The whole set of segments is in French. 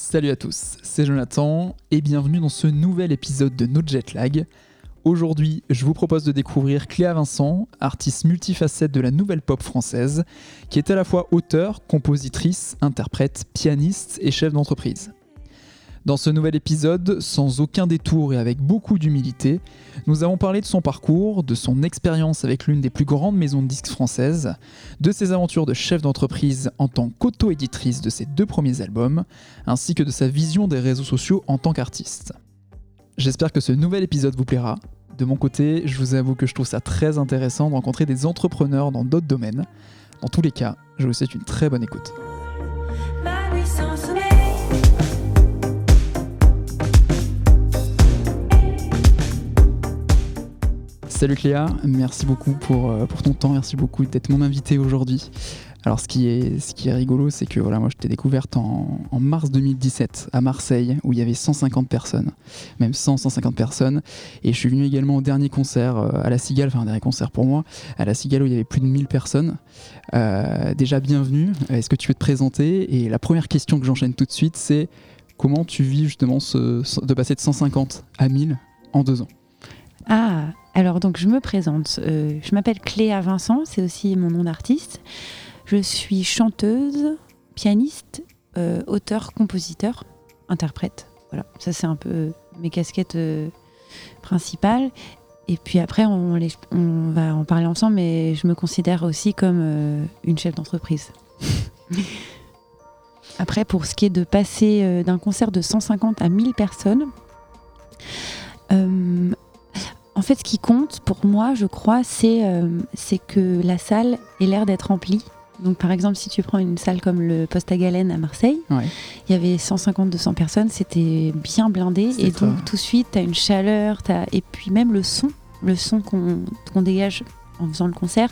Salut à tous, c'est Jonathan et bienvenue dans ce nouvel épisode de No Jet Lag. Aujourd'hui, je vous propose de découvrir Cléa Vincent, artiste multifacette de la nouvelle pop française, qui est à la fois auteur, compositrice, interprète, pianiste et chef d'entreprise. Dans ce nouvel épisode, sans aucun détour et avec beaucoup d'humilité, nous avons parlé de son parcours, de son expérience avec l'une des plus grandes maisons de disques françaises, de ses aventures de chef d'entreprise en tant qu'auto-éditrice de ses deux premiers albums, ainsi que de sa vision des réseaux sociaux en tant qu'artiste. J'espère que ce nouvel épisode vous plaira. De mon côté, je vous avoue que je trouve ça très intéressant de rencontrer des entrepreneurs dans d'autres domaines. Dans tous les cas, je vous souhaite une très bonne écoute. Salut Cléa, merci beaucoup pour, euh, pour ton temps, merci beaucoup d'être mon invité aujourd'hui. Alors ce qui est, ce qui est rigolo, c'est que voilà, moi je t'ai découverte en, mars 2017 à Marseille, où il y avait 150 personnes, même 100, 150 personnes. Et je suis venu également au dernier concert euh, à la Cigale, enfin un dernier concert pour moi, à la Cigale où il y avait plus de 1000 personnes. Euh, déjà bienvenue, est-ce que tu veux te présenter? Et la première question que j'enchaîne tout de suite, c'est comment tu vis justement de passer de 150 à 1000 en deux ans? Ah, alors donc je me présente. Euh, je m'appelle Cléa Vincent, c'est aussi mon nom d'artiste. Je suis chanteuse, pianiste, euh, auteur, compositeur, interprète. Voilà, ça c'est un peu euh, mes casquettes euh, principales. Et puis après, on, les- on va en parler ensemble, mais je me considère aussi comme une chef d'entreprise. après, pour ce qui est de passer d'un concert de 150 à 1000 personnes, en fait, ce qui compte pour moi, je crois, c'est euh, c'est que la salle ait l'air d'être remplie. Donc, par exemple, si tu prends une salle comme le Poste à Galène à Marseille, Ouais. il y avait 150-200 personnes, c'était bien blindé. Et donc, tout de suite, tu as une chaleur, et puis même le son, le son qu'on qu'on dégage en faisant le concert,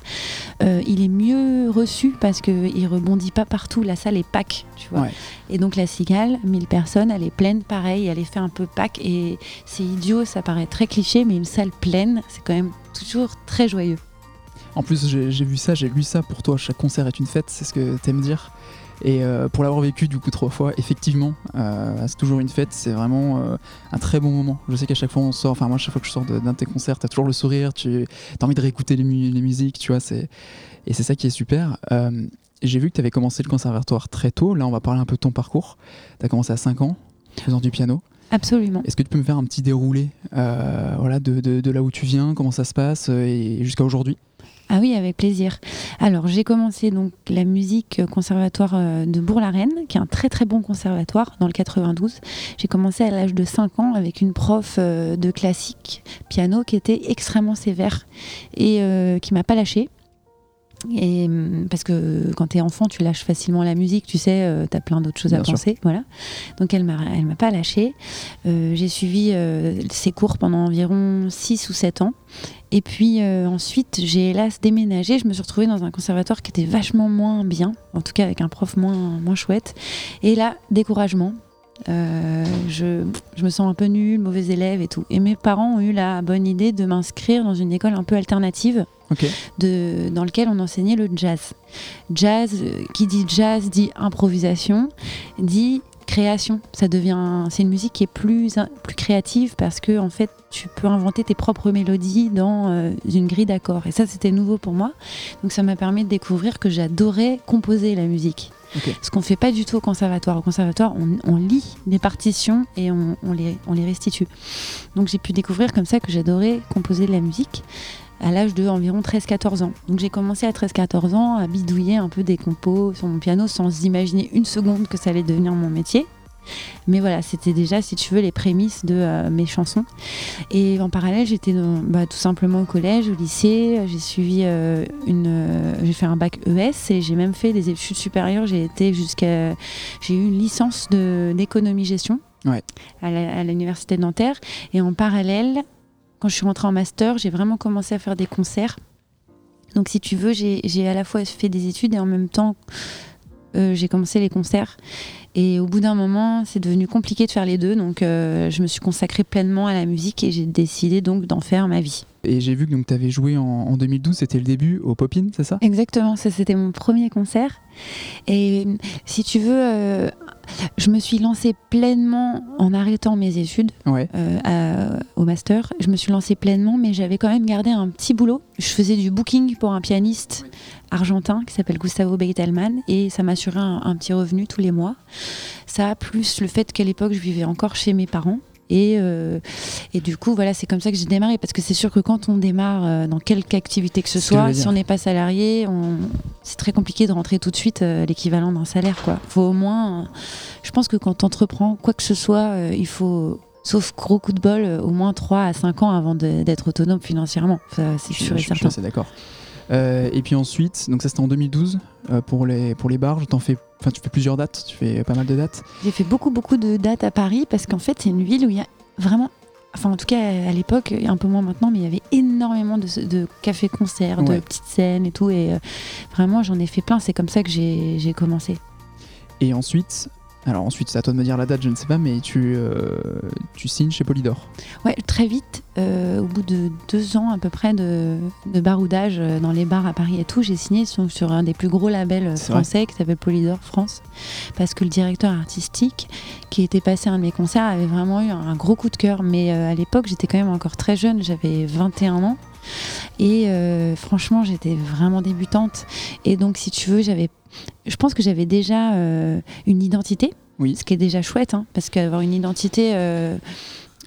euh, il est mieux reçu parce qu'il rebondit pas partout. La salle est pack, tu vois. Ouais. Et donc, la cigale, 1000 personnes, elle est pleine pareil, elle est fait un peu pack. Et c'est idiot, ça paraît très cliché, mais une salle pleine, c'est quand même toujours très joyeux. En plus, j'ai j'ai vu ça, j'ai lu ça pour toi. Chaque concert est une fête, c'est ce que t'aimes dire. Et euh, pour l'avoir vécu du coup trois fois, effectivement, euh, c'est toujours une fête. C'est vraiment euh, un très bon moment. Je sais qu'à chaque fois on sort, enfin moi, chaque fois que je sors d'un de tes concerts, t'as toujours le sourire, tu as envie de réécouter les, mu- les musiques, tu vois. C'est et c'est ça qui est super. J'ai vu que tu avais commencé le conservatoire très tôt. Là, on va parler un peu de ton parcours. Tu as commencé à 5 ans, faisant du piano. Absolument. Est-ce que tu peux me faire un petit déroulé voilà, de, de- de là où tu viens, comment ça se passe et jusqu'à aujourd'hui? Ah oui, avec plaisir. Alors, j'ai commencé donc la musique conservatoire euh, de Bourg-la-Reine, qui est un très très bon conservatoire dans le 92. J'ai commencé à l'âge de 5 ans avec une prof euh, de classique piano qui était extrêmement sévère et euh, qui m'a pas lâchée. Et parce que quand tu es enfant, tu lâches facilement la musique, tu sais, tu as plein d'autres choses Bien à sûr. penser, voilà. Donc elle m'a elle m'a pas lâchée. Euh, j'ai suivi euh, ses cours pendant environ 6 ou 7 ans. Et puis euh, ensuite, j'ai hélas déménagé. Je me suis retrouvée dans un conservatoire qui était vachement moins bien, en tout cas avec un prof moins, moins chouette. Et là, découragement. Euh, je, je me sens un peu nulle, mauvais élève et tout. Et mes parents ont eu la bonne idée de m'inscrire dans une école un peu alternative de, dans lequel on enseignait le jazz. Jazz, euh, qui dit jazz dit improvisation, dit création. Ça devient, c'est une musique qui est plus, plus créative parce que en fait, tu peux inventer tes propres mélodies dans euh, une grille d'accords. Et ça, c'était nouveau pour moi. Donc, ça m'a permis de découvrir que j'adorais composer la musique. Ce qu'on fait pas du tout au conservatoire. Au conservatoire, on, lit des partitions et on, on les, on les restitue. Donc, j'ai pu découvrir comme ça que j'adorais composer de la musique à l'âge de environ 13-14 ans. Donc j'ai commencé à 13-14 ans à bidouiller un peu des compos sur mon piano sans imaginer une seconde que ça allait devenir mon métier. Mais voilà, c'était déjà, si tu veux, les prémices de euh, mes chansons. Et en parallèle, j'étais bah, tout simplement au collège, au lycée. J'ai suivi euh, une, euh, j'ai fait un bac ES et j'ai même fait des études supérieures. J'ai été jusqu'à, j'ai eu une licence de d'économie gestion Ouais. à l'université de Nanterre. Et en parallèle, quand je suis rentrée en master, j'ai vraiment commencé à faire des concerts. Donc, si tu veux, j'ai j'ai à la fois fait des études et en même temps, euh, j'ai commencé les concerts. Et au bout d'un moment, c'est devenu compliqué de faire les deux. Donc, euh, je me suis consacrée pleinement à la musique et j'ai décidé donc d'en faire ma vie. Et j'ai vu que tu avais joué en, en 2012, c'était le début au Pop-In, c'est ça? Exactement, ça c'était mon premier concert. Et si tu veux, euh, je me suis lancée pleinement en arrêtant mes études Ouais. euh, à- au master. Je me suis lancée pleinement, mais j'avais quand même gardé un petit boulot. Je faisais du booking pour un pianiste argentin qui s'appelle Gustavo Beitelman et ça m'assurait un, un petit revenu tous les mois. Ça, plus le fait qu'à l'époque, je vivais encore chez mes parents. Et, euh, et du coup, voilà, c'est comme ça que j'ai démarré. Parce que c'est sûr que quand on démarre euh, dans quelque activité que ce soit, si on n'est pas salarié, on... c'est très compliqué de rentrer tout de suite euh, l'équivalent d'un salaire. Quoi. Faut au moins. je pense que quand on entreprend quoi que ce soit, il faut. Sauf gros coup de bol, au moins 3 à 5 ans avant d'être autonome financièrement. C'est sûr et je- je suis certain. assez d'accord. Euh, et puis ensuite, donc ça c'était en 2012 euh, pour les pour les bars. T'en fais, enfin tu fais plusieurs dates, tu fais pas mal de dates. J'ai fait beaucoup, beaucoup de dates à Paris parce qu'en fait, c'est une ville où il y a vraiment. Enfin, en tout cas, à l'époque, et un peu moins maintenant, mais il y avait énormément de, de cafés-concerts, Ouais. de petites scènes et tout. Et euh, vraiment, j'en ai fait plein. C'est comme ça que j'ai commencé. Et ensuite, alors ensuite c'est à toi de me dire la date, je ne sais pas, mais tu euh, tu signes chez Polydor. Ouais, très vite, euh, au bout de deux ans à peu près de, de baroudage euh, dans les bars à Paris et tout, j'ai signé sur, sur un des plus gros labels vrai. français qui s'appelle Polydor France. Parce que le directeur artistique qui était passé à un de mes concerts avait vraiment eu un gros coup de cœur. Mais euh, à l'époque, j'étais quand même encore très jeune, j'avais 21 ans. Et franchement, j'étais vraiment débutante. Et donc, si tu veux, j'avais. Je pense que j'avais déjà euh, une identité Oui. ce qui est déjà chouette, hein, parce qu'avoir une identité, euh,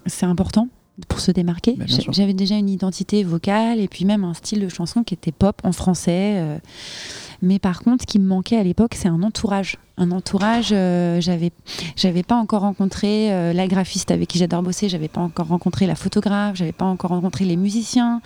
c'est important pour se démarquer. Bah. J'avais déjà une identité vocale et puis même un style de chanson qui était pop en français. Mais par contre, ce qui me manquait à l'époque, c'est un entourage. Un entourage, euh, j'avais, j'avais pas encore rencontré euh, la graphiste avec qui j'adore bosser, j'avais pas encore rencontré la photographe, j'avais pas encore rencontré les musiciens.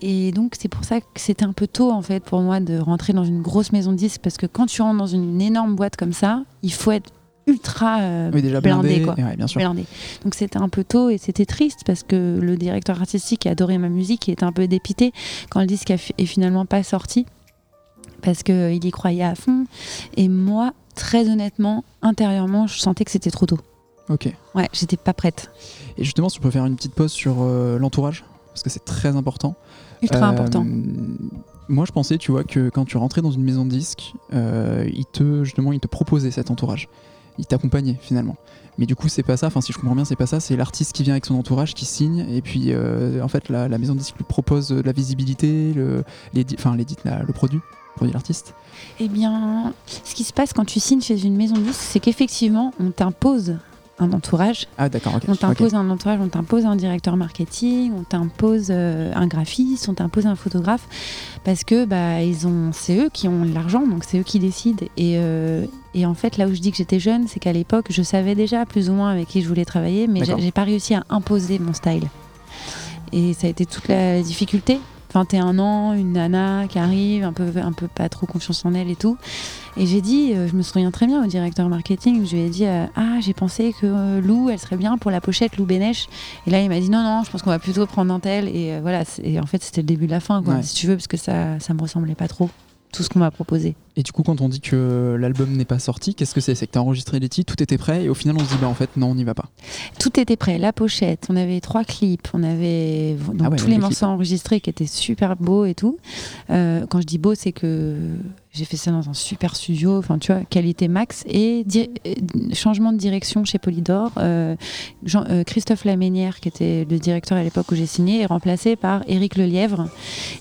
Et donc, c'est pour ça que c'était un peu tôt, en fait, pour moi de rentrer dans une grosse maison de disques, parce que quand tu rentres dans une énorme boîte comme ça, il faut être ultra euh, Oui déjà blindé, blindé. quoi. ouais, bien sûr. blindé. Donc c'était un peu tôt et c'était triste parce que le directeur artistique qui adorait ma musique il était un peu dépité quand le disque est finalement pas sorti parce qu'il y croyait à fond. Et moi, très honnêtement, intérieurement, je sentais que c'était trop tôt. Ok. Ouais, j'étais pas prête. Et justement, si tu peux faire une petite pause sur euh, l'entourage, parce que c'est très important. Ultra Euh, important. Moi, je pensais, tu vois, que quand tu rentrais dans une maison de disques, euh, ils te, justement, ils te proposaient cet entourage. Ils t'accompagnaient finalement. Mais du coup, c'est pas ça. Enfin, si je comprends bien, c'est pas ça. C'est l'artiste qui vient avec son entourage, qui signe, et puis euh, en fait, la, la maison de disques lui propose euh, de la visibilité, le, l'édi- enfin, l'édite, la- le produit, produit l'artiste. Eh bien, ce qui se passe quand tu signes chez une maison de disques, c'est qu'effectivement, on t'impose un entourage Ah, d'accord. ok. On t'impose un entourage, on t'impose un directeur marketing, on t'impose euh, un graphiste, on t'impose un photographe, parce que bah ils ont, c'est eux qui ont l'argent, donc c'est eux qui décident. Et, euh, et en fait, là où je dis que j'étais jeune, c'est qu'à l'époque, je savais déjà plus ou moins avec qui je voulais travailler, mais j'ai pas réussi à imposer mon style. Et ça a été toute la difficulté. 21 ans, une nana qui arrive, un peu, un peu pas trop confiance en elle et tout. Et j'ai dit, euh, je me souviens très bien au directeur marketing, je lui ai dit, euh, ah, j'ai pensé que euh, Lou, elle serait bien pour la pochette, Lou Bénèche. Et là, il m'a dit, non, non, je pense qu'on va plutôt prendre un tel. Et euh, voilà, et en fait, c'était le début de la fin, quoi, Ouais. si tu veux, parce que ça, ça me ressemblait pas trop, tout ce qu'on m'a proposé. Et du coup, quand on dit que l'album n'est pas sorti, qu'est-ce que c'est? C'est que t'as enregistré les titres, tout était prêt, et au final, on se dit, bah en fait, non, on n'y va pas. Tout était prêt, la pochette, on avait trois clips, on avait donc, Ah ouais, tous les morceaux enregistrés qui étaient super beaux et tout. Euh, quand je dis beau, c'est que j'ai fait ça dans un super studio, enfin tu vois, qualité max et euh, changement de direction chez Polydor. Euh, Jean- euh, Christophe Laménière, qui était le directeur à l'époque où j'ai signé, est remplacé par Éric Lelièvre.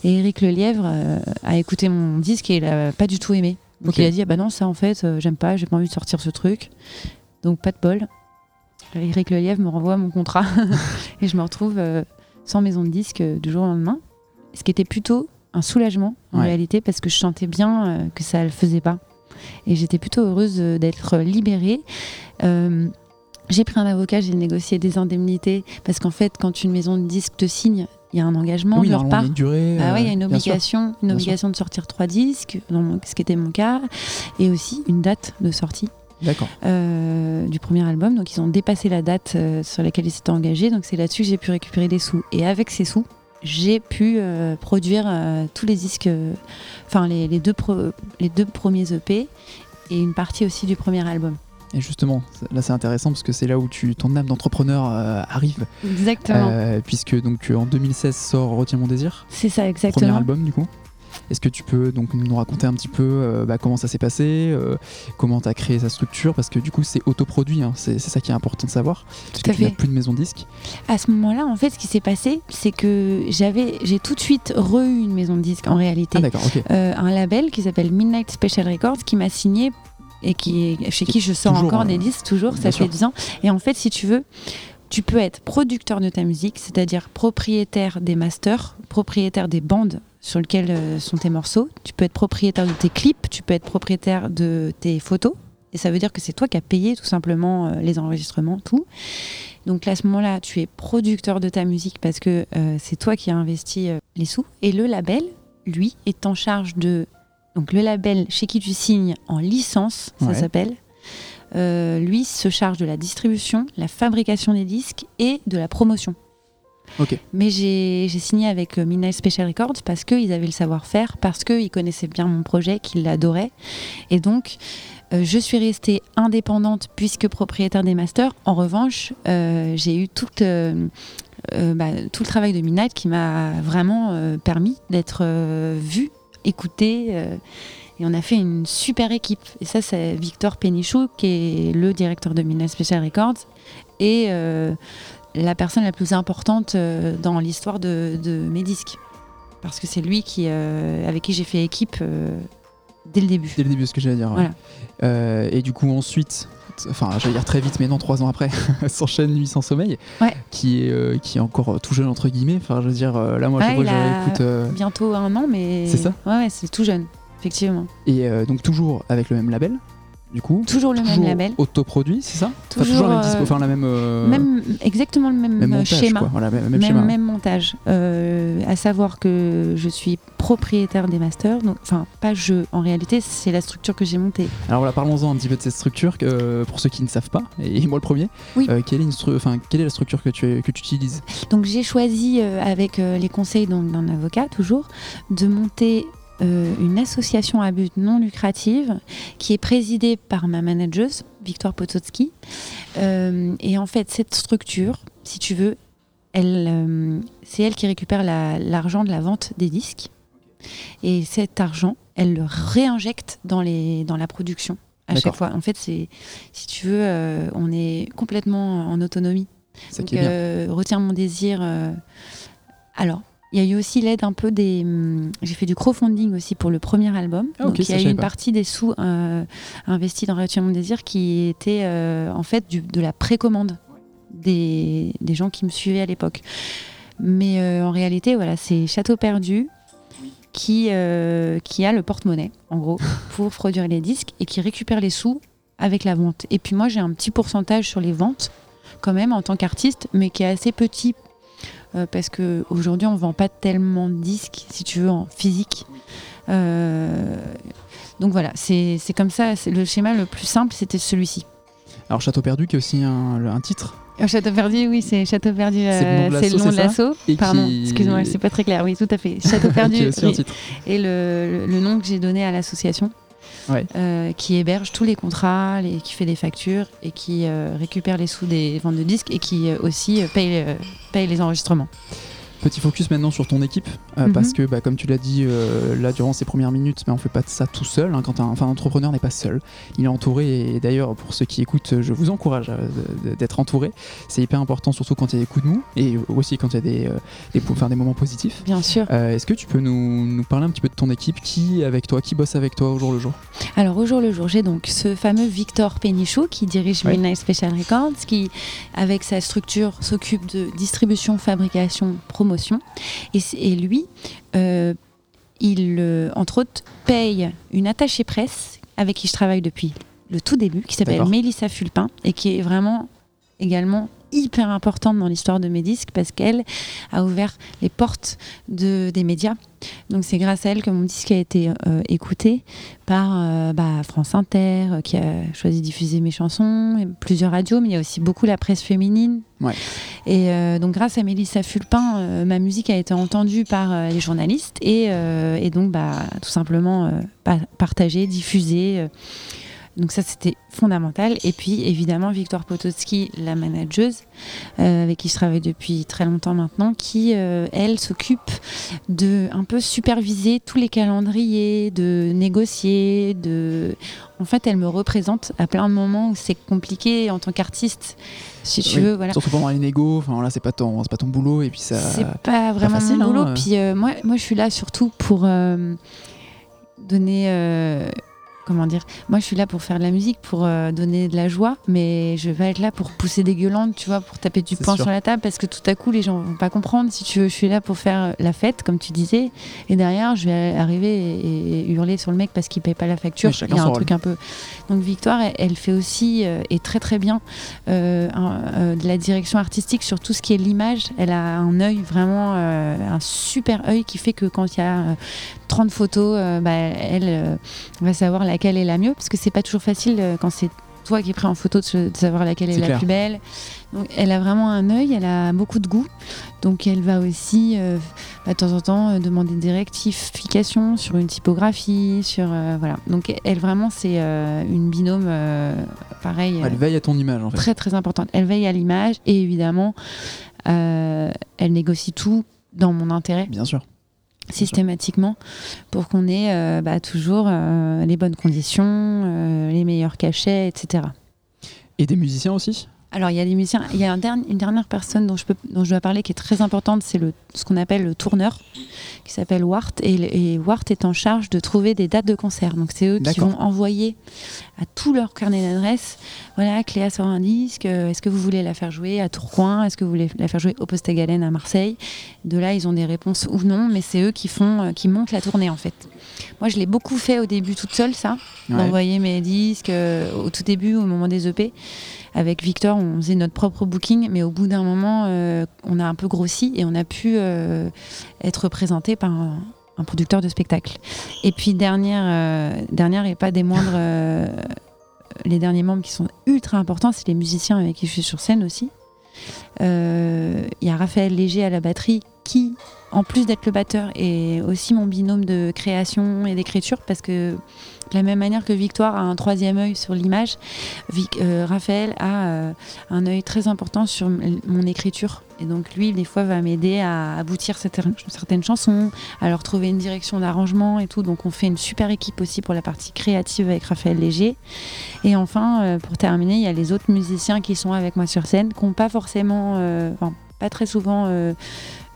Et Éric Lelièvre euh, a écouté mon disque et il a pas du tout aimé. Donc il a dit ah bah non ça en fait j'aime pas, j'ai pas envie de sortir ce truc. Donc pas de bol. Éric Lelièvre me renvoie mon contrat et je me retrouve sans maison de disque du jour au lendemain. Ce qui était plutôt un soulagement en Ouais. réalité parce que je sentais bien euh, que ça le faisait pas. Et j'étais plutôt heureuse euh, d'être libérée. Euh, j'ai pris un avocat, j'ai négocié des indemnités parce qu'en fait, quand une maison de disque te signe, il y a un engagement oui, de leur normalement, il y a part. ouais, il y a une sûr. obligation, une obligation de sortir trois disques, mon- ce qui était mon cas, et aussi une date de sortie euh, du premier album. Donc ils ont dépassé la date euh, sur laquelle ils s'étaient engagés. Donc c'est là-dessus que j'ai pu récupérer des sous. Et avec ces sous, j'ai pu euh, produire euh, tous les disques, enfin les, les deux les deux premiers EP et une partie aussi du premier album. Et justement, là, c'est intéressant parce que c'est là où tu, ton âme d'entrepreneur euh, arrive. Exactement. Euh, puisque donc en 2016 sort Retiens mon désir, c'est ça, premier exactement. album du coup. Est-ce que tu peux donc nous raconter un petit peu euh, bah, comment ça s'est passé, euh, comment tu as créé sa structure? Parce que du coup, c'est autoproduit, hein, c'est ça qui est important de savoir. Parce que à tu n'as plus de maison de disque. À ce moment-là, en fait, ce qui s'est passé, c'est que j'avais, j'ai tout de suite re eu une maison de disques en réalité. Ah. Euh, un label qui s'appelle Midnight Special Records qui m'a signé et qui chez qui je sors Toujours, encore des disques toujours, ça sûr. fait 10 ans. Et en fait, si tu veux, tu peux être producteur de ta musique, c'est-à-dire propriétaire des masters, propriétaire des bandes sur lesquelles euh, sont tes morceaux, tu peux être propriétaire de tes clips, tu peux être propriétaire de tes photos. Et ça veut dire que c'est toi qui as payé tout simplement euh, les enregistrements, tout. Donc là, à ce moment-là, tu es producteur de ta musique parce que euh, c'est toi qui as investi euh, les sous. Et le label, lui, est en charge de. Donc le label chez qui tu signes en licence, ça Ouais. s'appelle. euh, lui se charge de la distribution, la fabrication des disques et de la promotion. Mais j'ai signé avec euh, Midnight Special Records parce qu'ils avaient le savoir-faire, parce qu'ils connaissaient bien mon projet, qu'ils l'adoraient. Et donc, euh, je suis restée indépendante puisque propriétaire des masters. En revanche, euh, j'ai eu bah, tout le travail de Midnight qui m'a vraiment permis d'être vue, écoutée. et on a fait une super équipe. Et ça, c'est Victor Pénichou, qui est le directeur de Midnight Special Records. Et la personne la plus importante euh, dans l'histoire de, de mes disques. Parce que c'est lui qui, euh, avec qui j'ai fait équipe euh, dès le début. Dès le début, ce que j'allais dire. ouais. Voilà. Euh, et du coup, ensuite, enfin, j'allais dire très vite, mais non, trois ans après, s'enchaîne Nuit sans sommeil, Ouais. qui, est, qui est encore tout jeune, entre guillemets. Enfin, je veux dire, là, moi, Ouais, je Bientôt un an, mais. C'est ça Ouais, ouais, c'est tout jeune, effectivement. et donc, toujours avec le même label, du coup. Toujours le toujours même label. autoproduit, c'est ça Enfin, Toujours, toujours la même dispo, euh, enfin, la même. euh, Même, exactement le même, même euh, montage, schéma. quoi. Voilà, même, schéma. même montage. Euh, à savoir que je suis propriétaire des masters. Donc, enfin, pas je. En réalité, c'est la structure que j'ai montée. Alors voilà, parlons-en un petit peu de cette structure, euh, pour ceux qui ne savent pas, et moi le premier. Oui. Quelle, est une stru- enfin, quelle est la structure que tu, que tu utilises? Donc j'ai choisi, avec les conseils d'un avocat toujours, de monter euh, une association à but non lucratif qui est présidée par ma manageuse, Victoire Potocki. Euh, et en fait, cette structure, si tu veux, elle, euh, c'est elle qui récupère la- l'argent de la vente des disques. Et cet argent, elle le réinjecte dans, les, dans la production à chaque fois. En fait, c'est, si tu veux, on est complètement en autonomie. Ça Donc, Retiens mon désir. Alors, il y a eu aussi l'aide un peu des. hum, J'ai fait du crowdfunding aussi pour le premier album. Ah, Donc, il y a eu une pas. partie des sous euh, investis dans Retiens mon désir qui était euh, en fait du- de la précommande des, des gens qui me suivaient à l'époque. Mais euh, en réalité, voilà, c'est Château Perdu qui, qui a le porte-monnaie, en gros, pour produire les disques et qui récupère les sous avec la vente. Et puis moi, j'ai un petit pourcentage sur les ventes, quand même, en tant qu'artiste, mais qui est assez petit. Euh, parce qu'aujourd'hui, on ne vend pas tellement de disques, si tu veux, en physique. Euh, donc voilà, c'est comme ça. c'est Le schéma le plus simple, c'était celui-ci. Alors Château Perdu, qui est aussi un, titre. Euh, Château perdu, oui, c'est Château perdu. C'est le nom de euh, c'est le l'assaut, nom de l'assaut. Pardon, qui- excuse-moi, c'est pas très clair. Oui, tout à fait. Château perdu. Et le, le- le nom que j'ai donné à l'association, Euh, qui héberge tous les contrats, les, qui fait des factures et qui euh, récupère les sous des ventes de disques et qui euh, aussi paye, paye les enregistrements. Petit focus maintenant sur ton équipe, euh, Mhm. parce que bah, comme tu l'as dit euh, là durant ces premières minutes, mais on fait pas de ça tout seul. hein, quand un, enfin, un entrepreneur n'est pas seul, il est entouré. Et d'ailleurs, pour ceux qui écoutent, je vous encourage euh, d'être entouré. C'est hyper important, surtout quand il y a des coups de mou et aussi quand il y a des, des, enfin, des moments positifs. Bien sûr. Est-ce que tu peux nous, nous parler un petit peu de ton équipe? Qui avec toi? Qui bosse avec toi au jour le jour? Alors au jour le jour, j'ai donc ce fameux Victor Pénichou qui dirige. Midnight Special Records, qui avec sa structure s'occupe de distribution, fabrication, promotion. Et, lui, euh, il euh, entre autres paye une attachée presse avec qui je travaille depuis le tout début, qui s'appelle. Mélissa Fulpin et qui est vraiment également hyper importante dans l'histoire de mes disques parce qu'elle a ouvert les portes de, des médias. Donc c'est grâce à elle que mon disque a été euh, écouté par euh, bah, France Inter, euh, qui a choisi de diffuser mes chansons, et plusieurs radios, mais il y a aussi beaucoup la presse féminine. Ouais. Et donc grâce à Mélissa Fulpin, ma musique a été entendue par les journalistes et, et donc bah, tout simplement pa- partagée, diffusée. Donc ça c'était fondamental. Et puis évidemment Victoire Potocki, la manageuse, euh, avec qui je travaille depuis très longtemps maintenant, qui euh, elle s'occupe de un peu superviser tous les calendriers, de négocier, de en fait elle me représente à plein de moments où c'est compliqué en tant qu'artiste. Si tu Oui. veux, voilà. Surtout pendant les négos, enfin là c'est pas ton, c'est pas ton boulot et puis ça. C'est pas vraiment facile, mon boulot. hein. Puis euh, moi, moi, je suis là surtout pour donner. Comment dire Moi, je suis là pour faire de la musique, pour euh, donner de la joie, mais je vais être là pour pousser des gueulantes, tu vois, pour taper du poing sur la table, parce que tout à coup, les gens vont pas comprendre. Si tu veux, je suis là pour faire la fête, comme tu disais, et derrière, je vais arriver et, et hurler sur le mec parce qu'il paye pas la facture. Il y a un truc un peu. Donc Victoire, elle, elle fait aussi euh, et très très bien euh, un- de la direction artistique sur tout ce qui est l'image. Elle a un œil vraiment, un super œil qui fait que quand il y a 30 photos, euh, bah, elle euh, va savoir laquelle est la mieux, parce que c'est pas toujours facile euh, quand c'est toi qui es pris en photo de, se- de savoir laquelle est, la plus belle. Donc elle a vraiment un œil, elle a beaucoup de goût, donc elle va aussi bah, de temps en temps demander des rectifications sur une typographie, sur voilà. Donc elle vraiment c'est une binôme pareil. Elle veille à ton image en fait. très très importante. Elle veille à l'image et évidemment, elle négocie tout dans mon intérêt Bien sûr. Systématiquement pour qu'on ait euh, bah, toujours euh, les bonnes conditions, euh, les meilleurs cachets, etc. Et des musiciens aussi? Alors il y a des musiciens, il y a un une dernière personne dont je, peux, dont je dois parler qui est très importante, c'est ce qu'on appelle le tourneur, qui s'appelle Wart, et, et Wart est en charge de trouver des dates de concert. Donc c'est eux qui vont envoyer à tout leur carnet d'adresses, voilà, Cléa sort un disque, euh, est-ce que vous voulez la faire jouer à Tourcoing, est-ce que vous voulez la faire jouer au Poste Galène à Marseille? De là ils ont des réponses ou non, mais c'est eux qui font, euh, qui montent la tournée en fait. Moi je l'ai beaucoup fait au début toute seule ça, Ouais. d'envoyer mes disques euh, au tout début, au moment des EP. Avec Victor, on faisait notre propre booking, mais au bout d'un moment, euh, on a un peu grossi et on a pu euh, être représenté par un, producteur de spectacle. Et puis dernière, euh, dernière et pas des moindres, les derniers membres qui sont ultra importants, c'est les musiciens avec qui je suis sur scène aussi. Il y a Raphaël Léger à la batterie qui, en plus d'être le batteur, est aussi mon binôme de création et d'écriture parce que de la même manière que Victoire a un troisième œil sur l'image, euh, Raphaël a euh, un œil très important sur mon écriture. Et donc lui, des fois, va m'aider à aboutir certaines, chansons, à leur trouver une direction d'arrangement et tout. Donc on fait une super équipe aussi pour la partie créative avec Raphaël Léger. Et enfin, euh, pour terminer, il y a les autres musiciens qui sont avec moi sur scène, qui n'ont pas forcément, pas très souvent,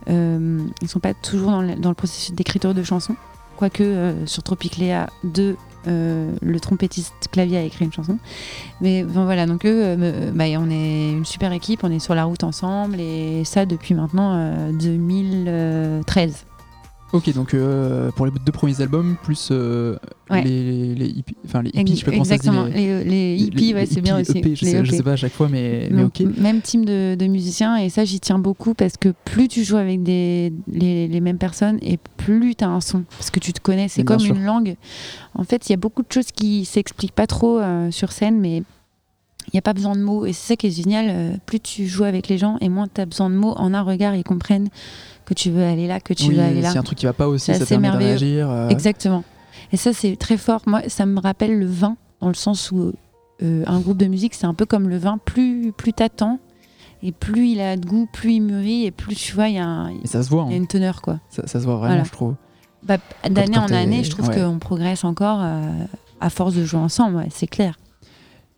ils sont pas toujours dans le, processus d'écriture de chansons. Quoique sur Tropicléa 2, euh, le trompettiste clavier a écrit une chanson. Mais voilà, donc eux, euh, bah, on est une super équipe, on est sur la route ensemble et ça depuis maintenant euh, 2013. Ok, donc euh, pour les deux premiers albums, plus euh, Ouais. les, les hippies, enfin les hippies, je sais pas ça Exactement, les- hippies, ouais, c'est bien aussi. EP, je, les sais, je EP. sais pas à chaque fois, mais, ok. Même team de, de musiciens, et ça, j'y tiens beaucoup parce que plus tu joues avec des, les, les mêmes personnes et plus tu as un son. Parce que tu te connais, c'est comme sûr. une langue. En fait, il y a beaucoup de choses qui s'expliquent pas trop euh, sur scène, mais il n'y a pas besoin de mots. Et c'est ça qui est génial. euh, plus tu joues avec les gens et moins tu as besoin de mots. En un regard, ils comprennent que tu veux aller là, que tu Oui, veux aller là. si un truc qui va pas aussi, C'est ça permet réagir. euh, Exactement. Et ça, c'est très fort. Moi, ça me rappelle le vin, dans le sens où euh, un groupe de musique, c'est un peu comme le vin. Plus, plus t'attends, et plus il a de goût, plus il mûrit, et plus tu vois, il y, a un- Et ça se voit, il y a hein. une teneur, quoi. ça, ça se voit vraiment, Voilà. je trouve. Bah, D'année en année, je trouve ouais. qu'on progresse encore euh, à force de jouer ensemble, ouais, c'est clair.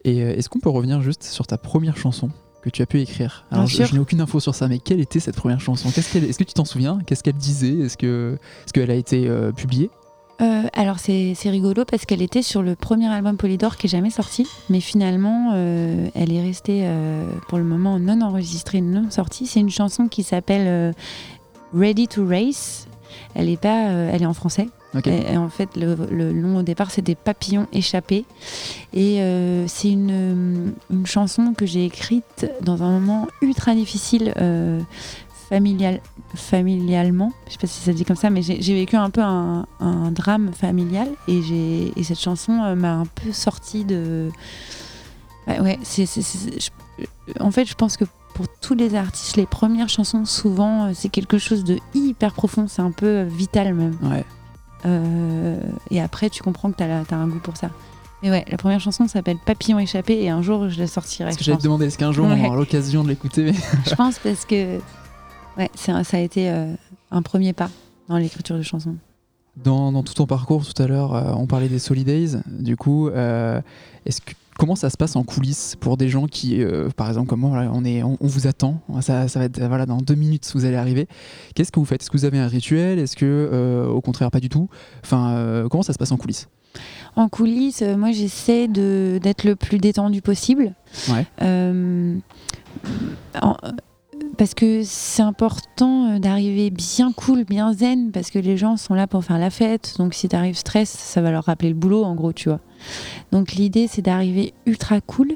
Et euh, est-ce qu'on peut revenir juste sur ta première chanson? Que tu as pu écrire Alors, je, n'ai aucune info sur ça, mais quelle était cette première chanson? Qu'est-ce qu'elle- Est-ce que tu t'en souviens? Qu'est-ce qu'elle disait? Est-ce que est-ce qu'elle a été euh, publiée? Euh, alors c'est c'est rigolo parce qu'elle était sur le premier album Polydor qui est jamais sorti, mais finalement euh, elle est restée euh, pour le moment non enregistrée, non sortie. C'est une chanson qui s'appelle Ready to Race. Elle est pas, elle est en français. Et, et en fait, le, le nom au départ, c'était Papillon échappé. Et euh, c'est une, euh, une chanson que j'ai écrite dans un moment ultra difficile, euh, familial, familialement. Je sais pas si ça se dit comme ça, mais j'ai vécu un peu un, un drame familial. Et, et cette chanson m'a un peu sorti de. Ouais, ouais, c'est. En fait, je pense que pour tous les artistes, les premières chansons, souvent, c'est quelque chose de hyper profond. C'est un peu vital même. Ouais. Euh, et après, tu comprends que tu as, un goût pour ça. Mais ouais, la première chanson s'appelle Papillon échappé et un jour je la sortirai. Parce que j'allais te demander, est-ce qu'un jour on aura l'occasion de l'écouter Je pense parce que ouais, ça a été euh, un premier pas dans l'écriture de chansons. Dans, dans tout ton parcours, tout à l'heure, euh, on parlait des Solidays. Du coup, est-ce que, comment ça se passe en coulisses pour des gens qui, euh, par exemple, comme moi, voilà, on, est, on, on vous attend, ça, ça va être voilà, dans deux minutes, vous allez arriver. Qu'est-ce que vous faites? Est-ce que vous avez un rituel? Est-ce que, euh, au contraire, pas du tout? Enfin, euh, comment ça se passe en coulisses? En coulisses, moi j'essaie d'être le plus détendu possible. Ouais. En- parce que c'est important d'arriver bien cool, bien zen, parce que les gens sont là pour faire la fête. Donc si t'arrives stress, ça va leur rappeler le boulot, en gros, tu vois. Donc l'idée, c'est d'arriver ultra cool.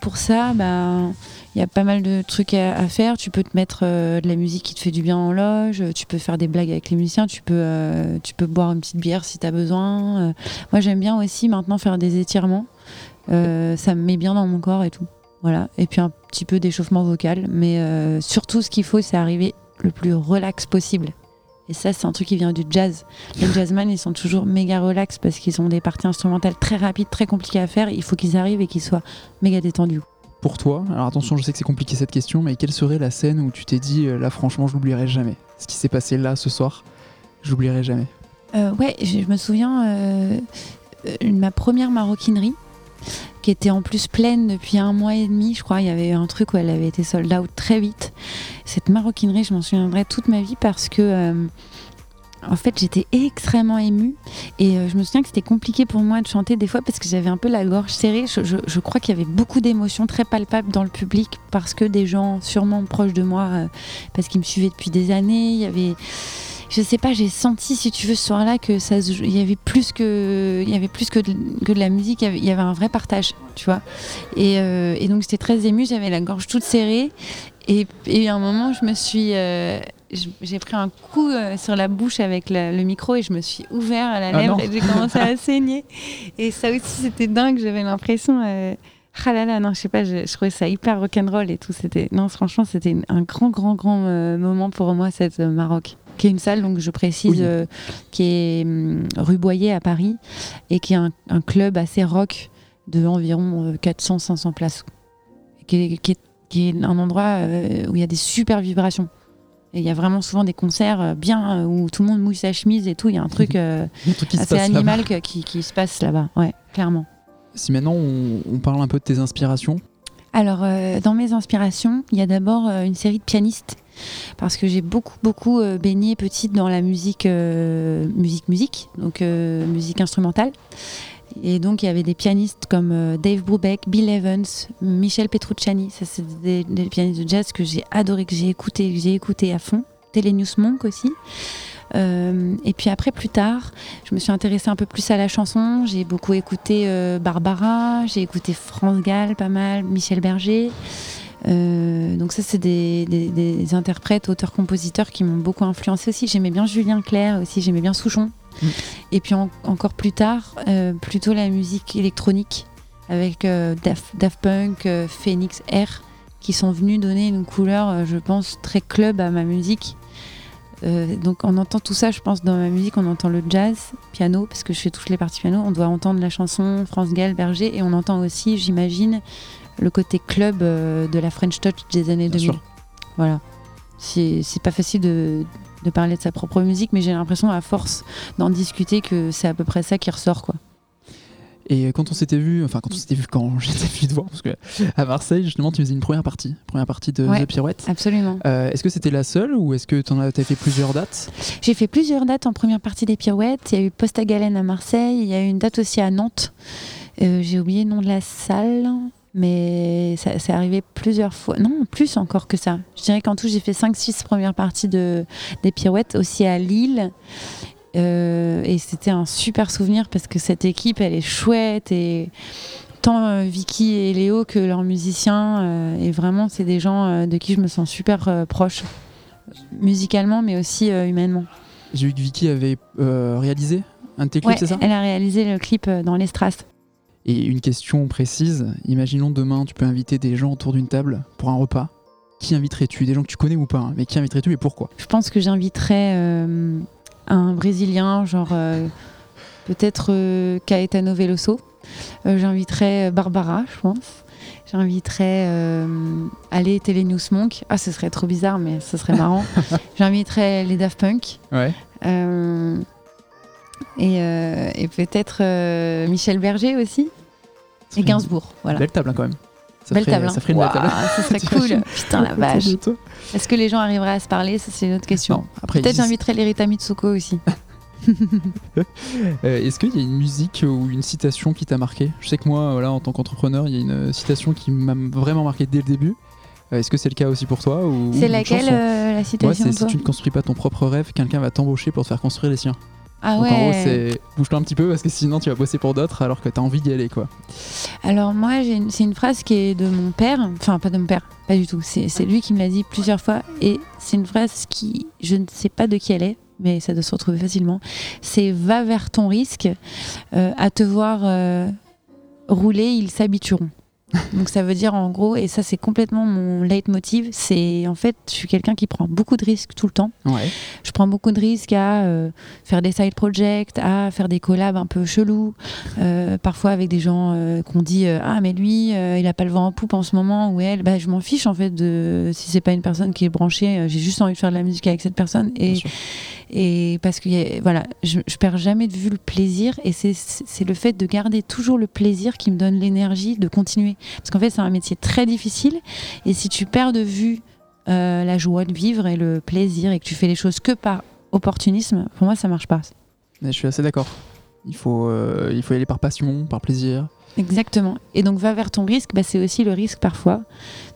Pour ça, ben, il y a pas mal de trucs à, faire. Tu peux te mettre euh, de la musique qui te fait du bien en loge. Tu peux faire des blagues avec les musiciens. Tu peux, euh, tu peux boire une petite bière si t'as besoin. Euh, moi, j'aime bien aussi maintenant faire des étirements. Ça me met bien dans mon corps et tout. Voilà. Et puis un petit peu d'échauffement vocal. Mais surtout, ce qu'il faut, c'est arriver le plus relax possible. Et ça, c'est un truc qui vient du jazz. Les jazzman, ils sont toujours méga relax parce qu'ils ont des parties instrumentales très rapides, très compliquées à faire. Il faut qu'ils arrivent et qu'ils soient méga détendus. Pour toi, alors attention, je sais que c'est compliqué cette question, mais quelle serait la scène où tu t'es dit, euh, là, franchement, je l'oublierai jamais? Ce qui s'est passé là, ce soir, je l'oublierai jamais. Euh, ouais, je, je me souviens euh, euh, ma première maroquinerie qui était en plus pleine depuis un mois et demi, je crois. Il y avait eu un truc où elle avait été sold out très vite. Cette maroquinerie, je m'en souviendrai toute ma vie parce que, euh, en fait, j'étais extrêmement émue et euh, je me souviens que c'était compliqué pour moi de chanter des fois parce que j'avais un peu la gorge serrée. Je, crois qu'il y avait beaucoup d'émotions très palpables dans le public parce que des gens sûrement proches de moi, euh, parce qu'ils me suivaient depuis des années, il y avait je sais pas, j'ai senti, si tu veux, ce soir-là, que ça, il y avait plus que, il y avait plus que de, que de la musique. Il y avait, un vrai partage, tu vois. Et, euh, et donc j'étais très émue, j'avais la gorge toute serrée. Et, et à un moment, je me suis, euh, j'ai pris un coup euh, sur la bouche avec la- le micro et je me suis ouvert à la Ah lèvre et j'ai commencé à saigner. Et ça aussi, c'était dingue. J'avais l'impression. euh, ah là là, non, je sais pas, je, je trouvais ça hyper rock'n'roll et tout. C'était, non, franchement, c'était un grand, grand, grand euh, moment pour moi, cette euh, Maroc. Qui est une salle, donc je précise, Oui. euh, qui est hum, rue Boyer à Paris et qui est un, un club assez rock de environ 400-500 places. Qui est, qui, est, qui est un endroit euh, où il y a des super vibrations. Et il y a vraiment souvent des concerts euh, bien euh, où tout le monde mouille sa chemise et tout. Il y a un truc euh, Un assez animal que- qui, qui se passe là-bas. Ouais, clairement. Si maintenant on, on parle un peu de tes inspirations, Alors, euh, dans mes inspirations, il y a d'abord euh, une série de pianistes. Parce que j'ai beaucoup, beaucoup euh, baigné petite dans la musique, euh, musique, musique, donc euh, musique instrumentale. Et donc, il y avait des pianistes comme Dave Brubeck, Bill Evans, Michel Petrucciani. Ça, c'est des, pianistes de jazz que j'ai adoré, que j'ai écouté, que j'ai écouté à fond. Telenius Monk aussi. Et puis après, plus tard, je me suis intéressée un peu plus à la chanson. J'ai beaucoup écouté Barbara, j'ai écouté France Gall pas mal, Michel Berger. Euh, donc ça, c'est des, des- des interprètes, auteurs-compositeurs qui m'ont beaucoup influencé aussi. J'aimais bien Julien Clerc aussi, j'aimais bien Souchon. Mm. Et puis en- encore plus tard, euh, plutôt la musique électronique avec euh, Daft, Daft Punk, Phoenix R, qui sont venus donner une couleur, je pense, très club à ma musique. Donc on entend tout ça, je pense, dans ma musique, on entend le jazz, piano, parce que je fais toutes les parties piano, on doit entendre la chanson France Gall, Berger, et on entend aussi, j'imagine, le côté club euh, de la French Touch des années Bien 2000. sûr. Voilà. C'est pas facile de, de parler de sa propre musique, mais j'ai l'impression, à force d'en discuter, que c'est à peu près ça qui ressort, quoi. Et quand on s'était vu, enfin quand on s'était vu quand j'étais venu te voir, parce que à Marseille justement tu faisais une première partie, première partie de Ouais. The Pirouette. Absolument. Euh, est-ce que c'était la seule ou est-ce que tu as fait plusieurs dates? J'ai fait plusieurs dates en première partie des Pirouettes. Il y a eu Posta Galène à Marseille. Il y a eu une date aussi à Nantes. Euh, J'ai oublié le nom de la salle, mais ça c'est arrivé plusieurs fois. Non, plus encore que ça. Je dirais qu'en tout, j'ai fait 5-6 premières parties de, des Pirouettes, aussi à Lille. Euh, et c'était un super souvenir parce que cette équipe, elle est chouette et tant euh, Vicky et Léo que leurs musiciens. euh, et vraiment, c'est des gens de qui je me sens super proche, musicalement, mais aussi humainement. J'ai vu que Vicky avait réalisé un de tes clips, Ouais, c'est ça? elle a réalisé le clip dans les Strass. Et une question précise, imaginons demain tu peux inviter des gens autour d'une table pour un repas. Qui inviterais-tu? Des gens que tu connais ou pas, hein, mais qui inviterais-tu et pourquoi? Je pense que j'inviterais euh, un Brésilien, genre euh, peut-être euh, Caetano Veloso. J'inviterais Barbara, je pense. J'inviterais Allez, Télénews Monk. Ah, ce serait trop bizarre, mais ce serait marrant. J'inviterais les Daft Punk. Ouais. Euh, et et peut-être euh, Michel Berger aussi. Et Gainsbourg, voilà. Belle table hein, quand même. Ça Belle ferait, table. hein. Ça ferait une belle table. Ce serait cool. Putain, la vache. Est-ce que les gens arriveraient à se parler? Ça, c'est une autre question. Peut-être j'inviterais l'Erita Mitsuko aussi. Euh, Est-ce qu'il y a une musique ou une citation qui t'a marqué? Je sais que moi, voilà, en tant qu'entrepreneur, il y a une citation qui m'a vraiment marqué dès le début. Euh, Est-ce que c'est le cas aussi pour toi ou, C'est laquelle euh, la citation c'est si tu ne construis pas ton propre rêve, quelqu'un va t'embaucher pour te faire construire les siens. Ah Donc en gros, ouais. c'est bouge-toi un petit peu parce que sinon tu vas bosser pour d'autres alors que t'as envie d'y aller quoi. Alors moi, j'ai une- c'est une phrase qui est de mon père, enfin pas de mon père, pas du tout. C'est c'est lui qui me l'a dit plusieurs fois et c'est une phrase qui, je ne sais pas de qui elle est, mais ça doit se retrouver facilement. C'est va vers ton risque, euh, à te voir euh, rouler, ils s'habitueront. Donc ça veut dire en gros, et ça c'est complètement mon leitmotiv, c'est en fait je suis quelqu'un qui prend beaucoup de risques tout le temps. Ouais. Je prends beaucoup de risques à euh, faire des side projects, à faire des collabs un peu chelous, euh, parfois avec des gens euh, qu'on dit ah mais lui il a pas le vent en poupe en ce moment ou elle, bah je m'en fiche en fait de si c'est pas une personne qui est branchée, j'ai juste envie de faire de la musique avec cette personne et et parce que a- voilà, je, je perds jamais de vue le plaisir et c'est le fait de garder toujours le plaisir qui me donne l'énergie de continuer. Parce qu'en fait, c'est un métier très difficile et si tu perds de vue euh, la joie de vivre et le plaisir et que tu fais les choses que par opportunisme, pour moi, ça marche pas. Mais je suis assez d'accord. Il faut, euh, il faut y aller par passion, par plaisir. Exactement. Et donc, va vers ton risque, bah, c'est aussi le risque parfois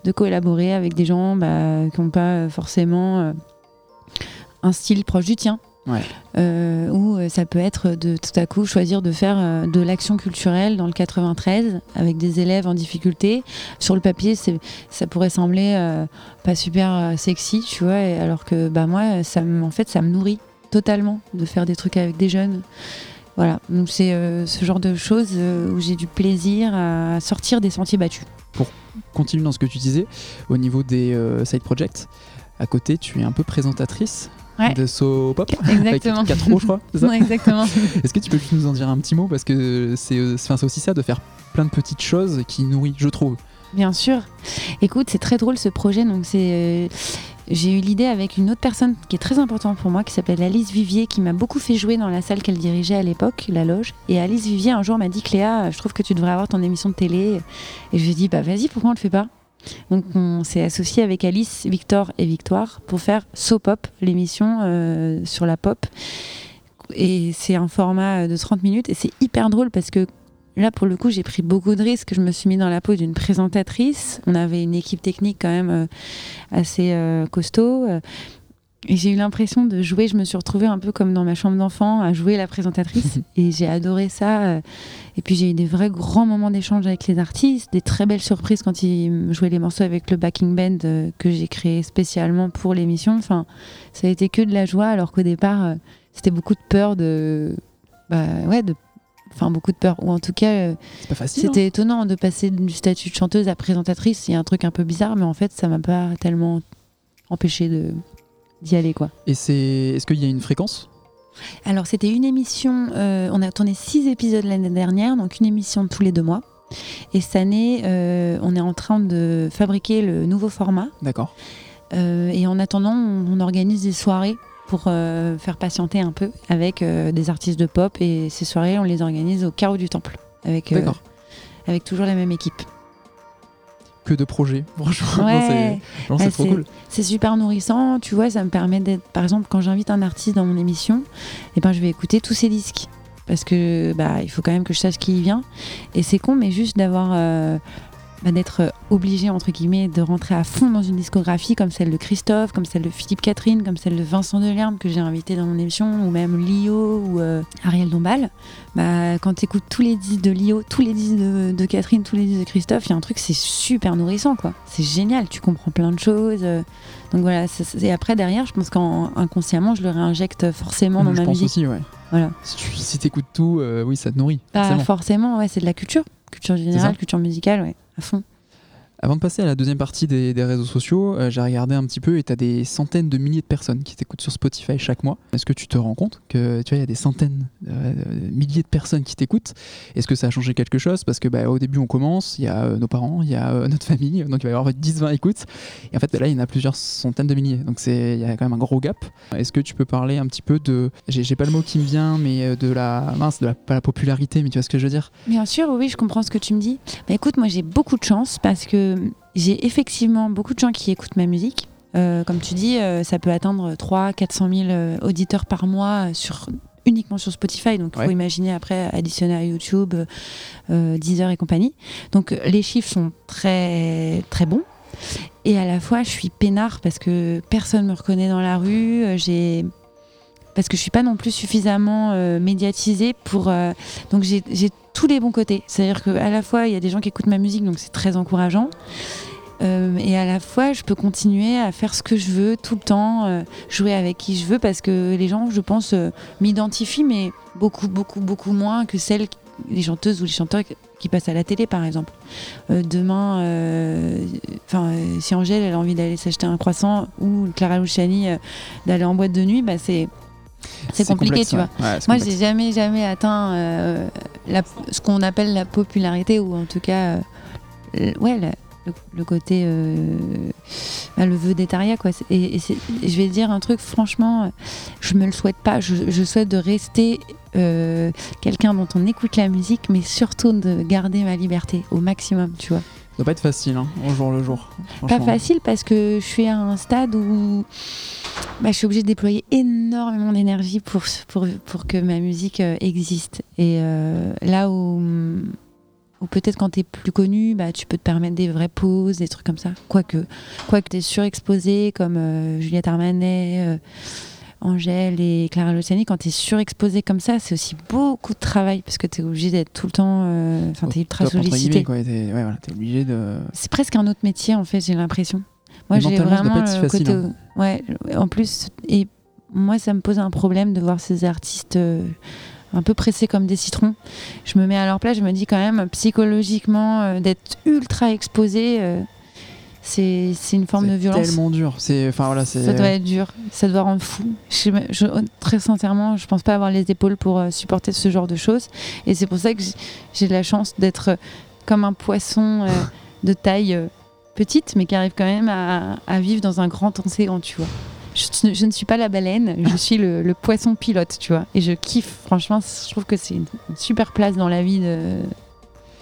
de collaborer avec des gens bah, qui n'ont pas forcément euh, un style proche du tien. Ouais. Euh, ou euh, ça peut être de tout à coup choisir de faire euh, de l'action culturelle dans le 93 avec des élèves en difficulté. Sur le papier, ça pourrait sembler euh, pas super sexy, tu vois, et alors que bah, moi, ça me- en fait, ça me nourrit totalement de faire des trucs avec des jeunes. Voilà, donc c'est euh, ce genre de choses euh, où j'ai du plaisir à sortir des sentiers battus. Continue dans ce que tu disais au niveau des euh, side projects. À côté, tu es un peu présentatrice Ouais. de So Pop. Exactement. Avec 4 je crois. c'est ça Ouais, exactement. Est-ce que tu peux juste nous en dire un petit mot Parce que c'est euh, c'est aussi ça de faire plein de petites choses qui nourrissent, je trouve. Bien sûr. Écoute, c'est très drôle ce projet. Donc c'est, euh, j'ai eu l'idée avec une autre personne qui est très importante pour moi, qui s'appelle Alice Vivier, qui m'a beaucoup fait jouer dans la salle qu'elle dirigeait à l'époque, la loge. Et Alice Vivier un jour m'a dit Cléa, je trouve que tu devrais avoir ton émission de télé. Et je lui ai dit bah vas-y, pourquoi on le fait pas? Donc on s'est associé avec Alice, Victor et Victoire pour faire So Pop, l'émission euh, sur la pop. Et c'est un format de 30 minutes et c'est hyper drôle parce que Là, pour le coup, j'ai pris beaucoup de risques. Je me suis mis dans la peau d'une présentatrice. On avait une équipe technique quand même euh, assez euh, costaud. Et j'ai eu l'impression de jouer. Je me suis retrouvée un peu comme dans ma chambre d'enfant à jouer la présentatrice. et j'ai adoré ça. euh. Et puis j'ai eu des vrais grands moments d'échange avec les artistes, des très belles surprises quand ils jouaient les morceaux avec le backing band euh, que j'ai créé spécialement pour l'émission. Enfin, ça a été que de la joie, alors qu'au départ, euh, c'était beaucoup de peur de. Bah ouais, de. Enfin, beaucoup de peur. Ou en tout cas. c'était étonnant de passer du statut de chanteuse à présentatrice. Il y a un truc un peu bizarre, mais en fait, ça m'a pas tellement empêché de d'y aller, quoi. Et c'est, est-ce qu'il y a une fréquence? Alors, c'était une émission. euh, on a tourné six épisodes l'année dernière, donc une émission tous les deux mois. Et cette année, euh, on est en train de fabriquer le nouveau format. D'accord. Euh, et en attendant, on, on organise des soirées pour faire patienter un peu avec des artistes de pop. Et ces soirées, on les organise au Carreau du Temple, avec, avec toujours la même équipe. Que de projets. Franchement, Ouais. c'est, trop cool. Super nourrissant, tu vois, ça me permet d'être. Par exemple, quand j'invite un artiste dans mon émission, eh ben, je vais écouter tous ses disques. Parce que bah, il faut quand même que je sache qui y vient. Et c'est con, mais juste d'avoir. euh, bah, d'être obligé, entre guillemets, de rentrer à fond dans une discographie comme celle de Christophe, comme celle de Philippe Catherine, comme celle de Vincent Delerme que j'ai invité dans mon émission, ou même Lio ou euh, Ariel Dombal. Bah, quand tu écoutes tous les disques de Lio, tous les disques de, de Catherine, tous les disques de Christophe, il y a un truc, c'est super nourrissant, quoi. C'est génial, tu comprends plein de choses. euh, donc voilà, et après derrière, je pense qu'inconsciemment, je le réinjecte forcément dans je ma pense musique. aussi, ouais. Voilà. Si tu si tout, euh, oui, ça te nourrit. Pas forcément. forcément, ouais, c'est de la culture. Culture générale, culture musicale, ouais, à fond. Avant de passer à la deuxième partie des, réseaux sociaux, euh, j'ai regardé un petit peu et tu as des centaines de milliers de personnes qui t'écoutent sur Spotify chaque mois. Est-ce que tu te rends compte que tu vois, il y a des centaines, euh, milliers de personnes qui t'écoutent? Est-ce que ça a changé quelque chose? Parce que bah, au début, on commence, il y a euh, nos parents, il y a euh, notre famille, donc il va y avoir 10-20 écoutes. Et en fait, là, il y en a plusieurs centaines de milliers. Donc il y a quand même un gros gap. Est-ce que tu peux parler un petit peu de. J'ai pas le mot qui me vient, mais de la. Mince, de la, pas la popularité, mais tu vois ce que je veux dire? Bien sûr, oui, je comprends ce que tu me dis. Bah, écoute, moi j'ai beaucoup de chance parce que j'ai effectivement beaucoup de gens qui écoutent ma musique. Euh, comme tu dis, euh, ça peut atteindre 3 400 000 euh, auditeurs par mois euh, sur uniquement sur Spotify. Donc, il Ouais. faut imaginer après additionner à YouTube, euh, Deezer et compagnie. Donc, euh, les chiffres sont très, très bons. Et à la fois, je suis peinard parce que personne me reconnaît dans la rue. euh, J'ai parce que je suis pas non plus suffisamment euh, médiatisée pour. euh, donc j'ai tous les bons côtés. C'est-à-dire qu'à la fois, il y a des gens qui écoutent ma musique, donc c'est très encourageant. Euh, et à la fois, je peux continuer à faire ce que je veux tout le temps, euh, jouer avec qui je veux, parce que les gens, je pense, euh, m'identifient, mais beaucoup, beaucoup, beaucoup moins que celles, les chanteuses ou les chanteurs qui passent à la télé, par exemple. Demain, enfin, si Angèle elle a envie d'aller s'acheter un croissant ou Clara Luciani d'aller en boîte de nuit, bah c'est c'est compliqué, complexe, tu vois. ouais. Moi, j'ai jamais, jamais atteint la- ce qu'on appelle la popularité, ou en tout cas, euh, le- ouais, la- le, le côté, euh, bah, le vœu d'Etaria, quoi. Et, et c'est- et je vais dire un truc, franchement, je me le souhaite pas. Je, je souhaite de rester euh, quelqu'un dont on écoute la musique, mais surtout de garder ma liberté au maximum, tu vois. Ça doit pas être facile, hein, au jour le jour. Pas facile parce que je suis à un stade où bah, je suis obligée de déployer énormément d'énergie pour, pour, pour que ma musique euh, existe. Et euh, là où, où peut-être quand tu es plus connu, bah, tu peux te permettre des vraies pauses, des trucs comme ça. Quoique, quoique tu es surexposé comme euh, Juliette Armanet. euh, Angèle et Clara Luciani, quand tu es surexposé comme ça, c'est aussi beaucoup de travail parce que tu es obligé d'être tout le temps. euh, Enfin, tu es ultra sollicité. ouais, voilà, obligé de. C'est presque un autre métier en fait, j'ai l'impression. Moi, j'ai vraiment pas le côté. Ouais, en plus, et moi, ça me pose un problème de voir ces artistes euh, un peu pressés comme des citrons. Je me mets à leur place, je me dis quand même psychologiquement euh, d'être ultra exposé, euh, c'est c'est une forme de C'est violence. tellement dur. C'est, enfin voilà, c'est. Ça doit être dur, ça doit rendre fou. Je, très sincèrement, je pense pas avoir les épaules pour euh, supporter ce genre de choses. Et c'est pour ça que j'ai- la chance d'être comme un poisson de taille petite, mais qui arrive quand même à, vivre dans un grand océan, tu vois. Je, je ne suis pas la baleine, je suis le, le poisson pilote, tu vois. Et je kiffe, franchement, je trouve que c'est une, super place dans la vie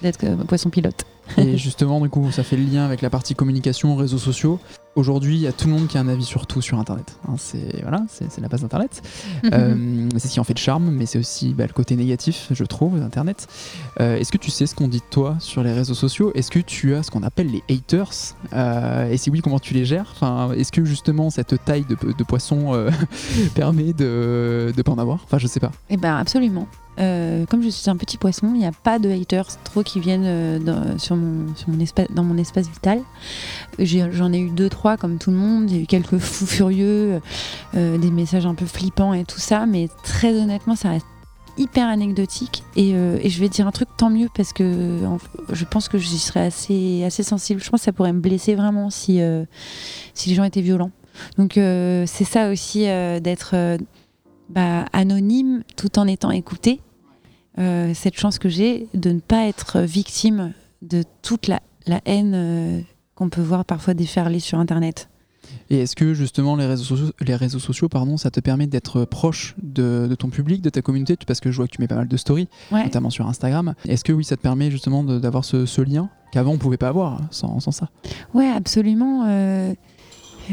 d'être euh, poisson pilote. Et justement, du coup, ça fait le lien avec la partie communication, réseaux sociaux. Aujourd'hui, il y a tout le monde qui a un avis sur tout sur Internet. Hein, c'est voilà, c'est la base d'Internet. Euh, c'est ce qui en fait le charme, mais c'est aussi bah, le côté négatif, je trouve, d'Internet. Euh, Est-ce que tu sais ce qu'on dit de toi sur les réseaux sociaux? Est-ce que tu as ce qu'on appelle les haters? Euh, Et si oui, comment tu les gères? Enfin, Est-ce que justement cette taille de, de poisson euh, permet de ne pas en avoir? Enfin, je sais pas. Eh ben absolument. Euh, comme je suis un petit poisson, il n'y a pas de haters trop qui viennent euh, dans, sur mon, sur mon espace, dans mon espace vital. J'en ai, eu deux, trois comme tout le monde. Il y a eu quelques fous furieux, euh, des messages un peu flippants et tout ça. Mais très honnêtement, ça reste hyper anecdotique. Et, euh, je vais dire un truc, tant mieux, parce que je pense que j'y serais assez, assez sensible. Je pense que ça pourrait me blesser vraiment si, euh, si les gens étaient violents. Donc c'est ça aussi d'être bah, anonyme tout en étant écouté. Cette chance que j'ai de ne pas être victime de toute la, haine qu'on peut voir parfois déferler sur Internet. Et est-ce que justement les réseaux sociaux, les réseaux sociaux pardon, ça te permet d'être proche de, de ton public, de ta communauté? Parce que je vois que tu mets pas mal de stories, Ouais. notamment sur Instagram. Est-ce que oui, ça te permet justement d'avoir ce, ce lien qu'avant on pouvait pas avoir hein, sans, sans ça? Ouais, absolument. euh,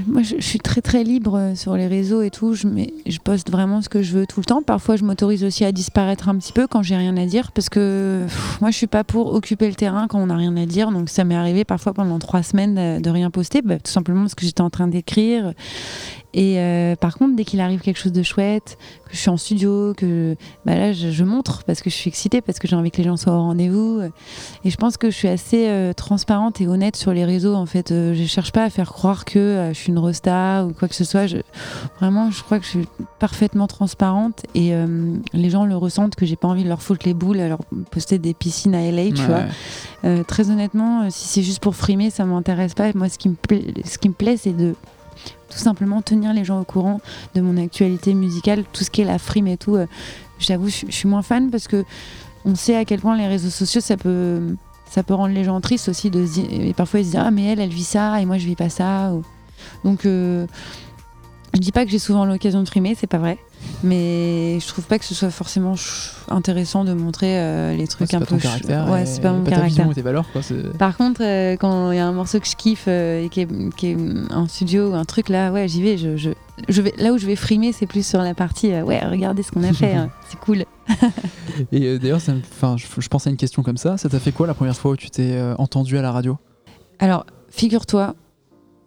moi, je, suis très très libre euh, sur les réseaux et tout. Je, mets- je poste vraiment ce que je veux tout le temps. Parfois, je m'autorise aussi à disparaître un petit peu quand j'ai rien à dire, parce que moi, je suis pas pour occuper le terrain quand on n'a rien à dire. Donc, ça m'est arrivé parfois pendant trois semaines euh, de rien poster, bah, tout simplement parce que j'étais en train d'écrire. Et euh, par contre, dès qu'il arrive quelque chose de chouette, que je suis en studio, que bah là, je, je montre parce que je suis excitée, parce que j'ai envie que les gens soient au rendez-vous. Et je pense que je suis assez euh, transparente et honnête sur les réseaux. En fait, Euh, je cherche pas à faire croire que euh, je suis une rosta ou quoi que ce soit. Je, vraiment, je crois que je suis parfaitement transparente et les gens le ressentent que j'ai pas envie de leur foutre les boules, à leur poster des piscines à LA, tu Ouais. vois. Très honnêtement, si c'est juste pour frimer, ça m'intéresse pas. Moi, ce qui me plaît, ce qui me plaît, c'est de tout simplement tenir les gens au courant de mon actualité musicale, tout ce qui est la frime et tout. euh, J'avoue, je suis moins fan parce que on sait à quel point les réseaux sociaux, ça peut, ça peut rendre les gens tristes aussi. De et parfois, ils se disent Ah, mais elle, elle vit ça et moi, je vis pas ça. Donc, euh, je dis pas que j'ai souvent l'occasion de frimer, c'est pas vrai. Mais je trouve pas que ce soit forcément intéressant de montrer euh, les Ouais, trucs c'est un pas peu. ton caractère. Ouais, c'est pas mon ta caractère. et tes valeurs, quoi. Par contre, euh, quand il y a un morceau que je kiffe euh, et qui est, qui est en studio ou un truc là, ouais, j'y vais. Je, je, je vais. Là où je vais frimer, c'est plus sur la partie. ouais, regardez ce qu'on a fait, hein, c'est cool. Et d'ailleurs, je, je pense à une question comme ça. Ça t'a fait quoi la première fois où tu t'es entendu à la radio? Alors, figure-toi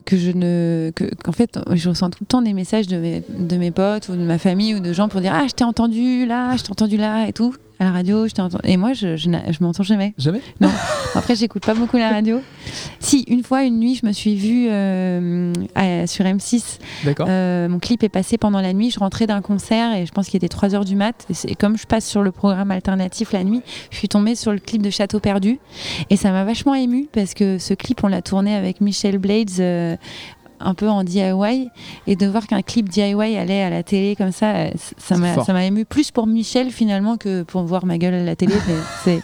que je ne, que, qu'en fait, je reçois tout le temps des messages de mes, de mes potes ou de ma famille ou de gens pour dire ah je t'ai entendu là, je t'ai entendu là et tout à la radio, je t'ai entendu. Et moi, je, je, m'entends jamais. Jamais Après, j'écoute pas beaucoup la radio. Si, une fois, une nuit, je me suis vue euh, à- sur M6 D'accord. Euh, mon clip est passé pendant la nuit. Je rentrais d'un concert et je pense qu'il était 3h du mat. Et, et comme je passe sur le programme alternatif la nuit, je suis tombée sur le clip de Château Perdu. Et ça m'a vachement émue parce que ce clip, on l'a tourné avec Michel Blades. Un peu en DIY et de voir qu'un clip DIY allait à la télé comme ça euh, ça m'a ému plus pour Michel finalement que pour voir ma gueule à la télé c'est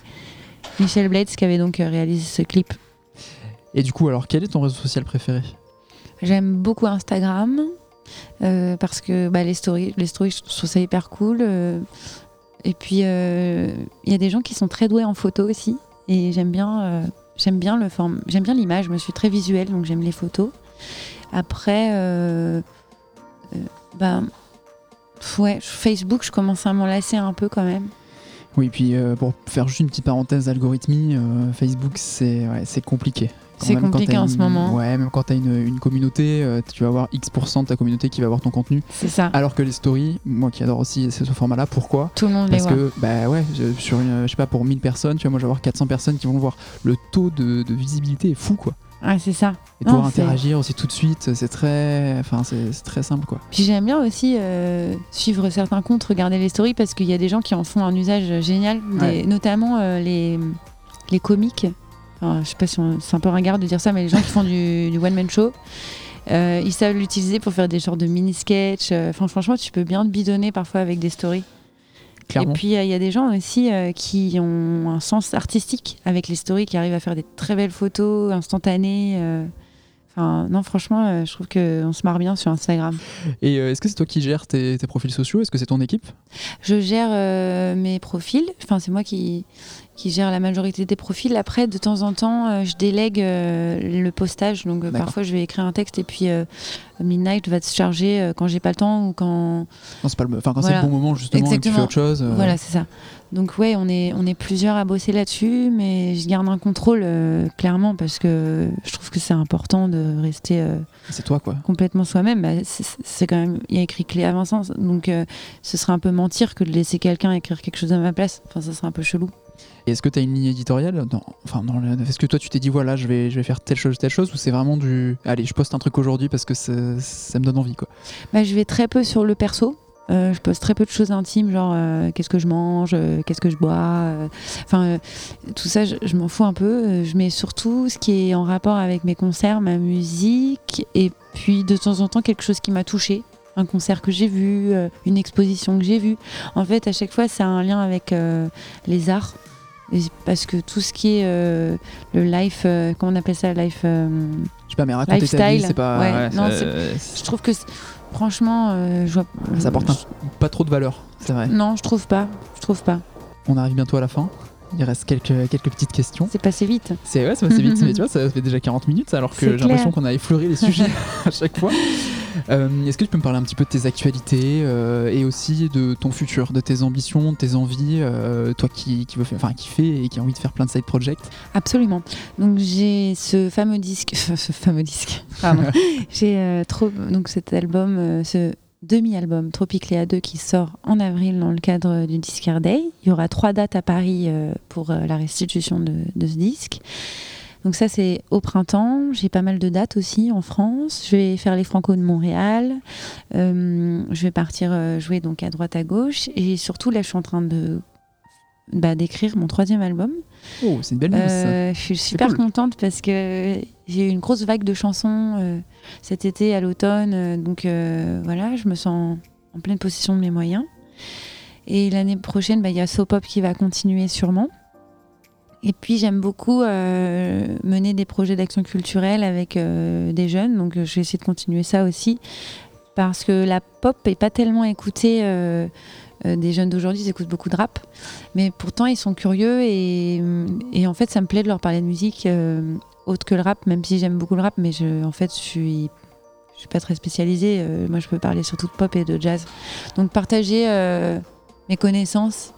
Michel Blades qui avait donc euh, réalisé ce clip Et du coup, alors, quel est ton réseau social préféré? J'aime beaucoup Instagram euh, parce que bah, les stories, les stories, je trouve ça hyper cool. euh, et puis euh, il y a des gens qui sont très doués en photo aussi, et j'aime bien, j'aime bien le forme, j'aime bien l'image. Je me suis très visuelle, donc j'aime les photos. Après, euh, euh, pff, ouais, Facebook, je commence à m'en lasser un peu quand même. Oui, puis euh, pour faire juste une petite parenthèse algorithmie, euh, Facebook, c'est ouais, compliqué. C'est quand compliqué en une- ce moment. Ouais, même quand tu as une, une communauté, euh, tu vas avoir X% de ta communauté qui va voir ton contenu. C'est ça. Alors que les stories, moi qui adore aussi ce format-là, pourquoi? Tout le monde Parce les voit. que, bah ouais, je- sur une, je sais pas, pour 1000 personnes, tu vois, moi je vais avoir 400 personnes qui vont le voir. Le taux de, de visibilité est fou, quoi. Ouais, c'est ça. Et pouvoir Non, interagir aussi tout de suite, c'est très, enfin, c'est très simple, quoi. Puis j'aime bien aussi euh, suivre certains comptes, regarder les stories parce qu'il y a des gens qui en font un usage génial, des- Ouais. notamment euh, les, les comiques. Enfin, je sais pas si c'est un peu ringard de dire ça, mais les gens qui font du, du one-man show. euh, ils savent l'utiliser pour faire des genres de mini-sketch. euh, Enfin, franchement, tu peux bien te bidonner parfois avec des stories. Clairement. Et puis, euh, il y a des gens aussi euh, qui ont un sens artistique avec les stories, qui arrivent à faire des très belles photos instantanées. Enfin, non, franchement, euh, je trouve qu'on se marre bien sur Instagram. Et euh, est-ce que c'est toi qui gères tes, tes profils sociaux? Est-ce que c'est ton équipe? Je gère euh, mes profils, enfin c'est moi qui, qui gère la majorité des profils. Après, de temps en temps, euh, je délègue euh, le postage. Donc euh, parfois, je vais écrire un texte et puis Midnight va se charger quand j'ai pas le temps ou quand. Non, c'est pas le, enfin, quand Voilà. c'est le bon moment justement et que tu fais autre chose. Voilà, c'est ça. Donc ouais, on est, on est plusieurs à bosser là-dessus, mais je garde un contrôle euh, clairement parce que je trouve que c'est important de rester euh, c'est toi, quoi. complètement soi-même. Bah, c'est quand même, il y a écrit Clé à Vincent, donc euh, ce serait un peu mentir que de laisser quelqu'un écrire quelque chose à ma place. Enfin, ça serait un peu chelou. Et est-ce que tu as une ligne éditoriale dans, enfin, Est-ce que toi tu t'es dit voilà, je vais, je vais faire telle chose, telle chose ou c'est vraiment du allez, je poste un truc aujourd'hui parce que ça, ça me donne envie quoi. Bah, je vais très peu sur le perso. Euh, je poste très peu de choses intimes, genre euh, qu'est-ce que je mange, euh, qu'est-ce que je bois. Enfin, euh, tout ça, je, je m'en fous un peu. Euh, Je mets surtout ce qui est en rapport avec mes concerts, ma musique, et puis de temps en temps quelque chose qui m'a touché. Un concert que j'ai vu, euh, une exposition que j'ai vue. En fait, à chaque fois, ça a un lien avec euh, les arts. Parce que tout ce qui est euh, le life, euh, comment on appelle ça, life. euh, Je sais pas, mais raconter ta vie, Lifestyle. c'est pas. Ouais, non, c'est- je trouve que, c'est- franchement, euh, je vois. ça apporte un- pas trop de valeur, c'est vrai. Non, je trouve pas. Je trouve pas. On arrive bientôt à la fin. Il reste quelques, quelques petites questions. C'est passé vite. C'est ouais, va assez vite, mais tu vois, ça fait déjà 40 minutes alors que C'est j'ai l'impression qu'on a effleuré les sujets à chaque fois. Euh, Est-ce que tu peux me parler un petit peu de tes actualités euh, et aussi de ton futur, de tes ambitions, de tes envies, euh, toi qui, qui, veut faire, enfin, qui fait et qui a envie de faire plein de side projects? Absolument. Donc j'ai ce fameux disque, ce fameux disque. Pardon. j'ai trop donc cet album, ce demi-album Tropicléa 2 qui sort en avril dans le cadre du Discard Day. Il y aura trois dates à Paris euh, pour euh, la restitution de, ce disque. Donc ça c'est au printemps. J'ai pas mal de dates aussi en France. Je vais faire les Franco de Montréal. Euh, je vais partir jouer donc à droite à gauche et surtout là je suis en train de bah, d'écrire mon troisième album. Oh, c'est une belle. Euh, je suis super cool. contente parce que j'ai eu une grosse vague de chansons euh, cet été à l'automne. euh, donc euh, voilà, je me sens en pleine possession de mes moyens. Et l'année prochaine, bah, il y a Sopop qui va continuer sûrement. Et puis j'aime beaucoup euh, mener des projets d'action culturelle avec euh, des jeunes. Donc euh, je vais essayer de continuer ça aussi. Parce que la pop est pas tellement écoutée euh, des jeunes d'aujourd'hui, ils écoutent beaucoup de rap. Mais pourtant, ils sont curieux et, en fait, ça me plaît de leur parler de musique euh, autre que le rap, même si j'aime beaucoup le rap, mais en fait, je suis, je suis pas très spécialisée. Euh, moi, je peux parler surtout de pop et de jazz. Donc, partager mes connaissances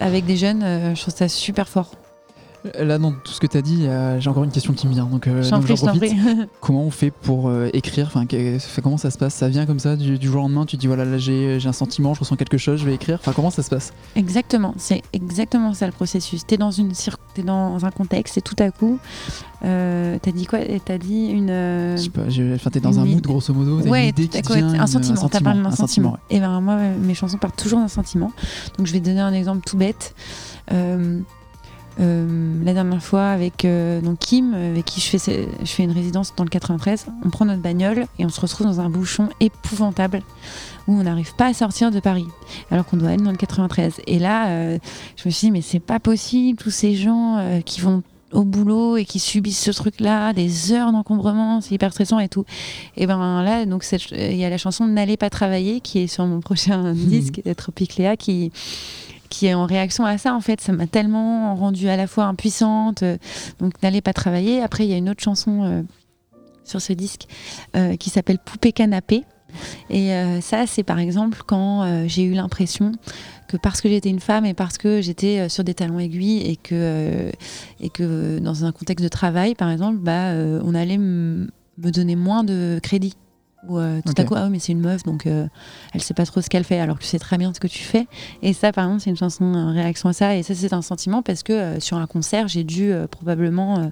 avec des jeunes, je trouve ça super fort. Là, dans tout ce que tu as dit, euh, j'ai encore une question qui me vient. Donc, euh, donc prie, profite. Comment on fait pour euh, écrire? Enfin, que- Comment ça se passe? Ça vient comme ça du, du jour au lendemain Tu te dis voilà, là j'ai j'ai un sentiment, je ressens quelque chose, je vais écrire. Enfin, comment ça se passe? Exactement, c'est exactement ça le processus. T'es dans une cir- t'es dans un contexte et tout à coup, euh, t'as dit quoi? T'as dit une. euh, Je sais pas, enfin, t'es dans un mood grosso modo, t'as une Ouais, idée qui vient, un sentiment. T'as parlé d'un sentiment. ouais. Et ben moi, euh, mes chansons partent toujours d'un sentiment. Donc je vais te donner un exemple tout bête. Euh, euh, la dernière fois avec euh, donc Kim, avec qui je fais, je fais une résidence dans le 93, on prend notre bagnole et on se retrouve dans un bouchon épouvantable où on n'arrive pas à sortir de Paris alors qu'on doit aller dans le 93. Et là, euh, je me suis dit mais c'est pas possible, tous ces gens euh, qui vont au boulot et qui subissent ce truc-là, des heures d'encombrement, c'est hyper stressant et tout. Et ben là, donc il y a la chanson N'allez pas travailler qui est sur mon prochain disque, Tropicléa, qui qui est en réaction à ça en fait. Ça m'a tellement rendue à la fois impuissante. euh, donc N'allez pas travailler. Après, il y a une autre chanson euh, sur ce disque euh, qui s'appelle Poupée canapé. Et ça, c'est par exemple quand j'ai eu l'impression que parce que j'étais une femme et parce que j'étais sur des talons aiguilles et que, et que dans un contexte de travail, par exemple, bah, on allait me donner moins de crédit. Ou euh, tout à coup, ah oui, mais c'est une meuf, donc euh, elle sait pas trop ce qu'elle fait, alors que tu sais très bien ce que tu fais. Et ça, par exemple, c'est une chanson en réaction à ça. Et ça, c'est un sentiment parce que euh, sur un concert, j'ai dû euh, probablement euh,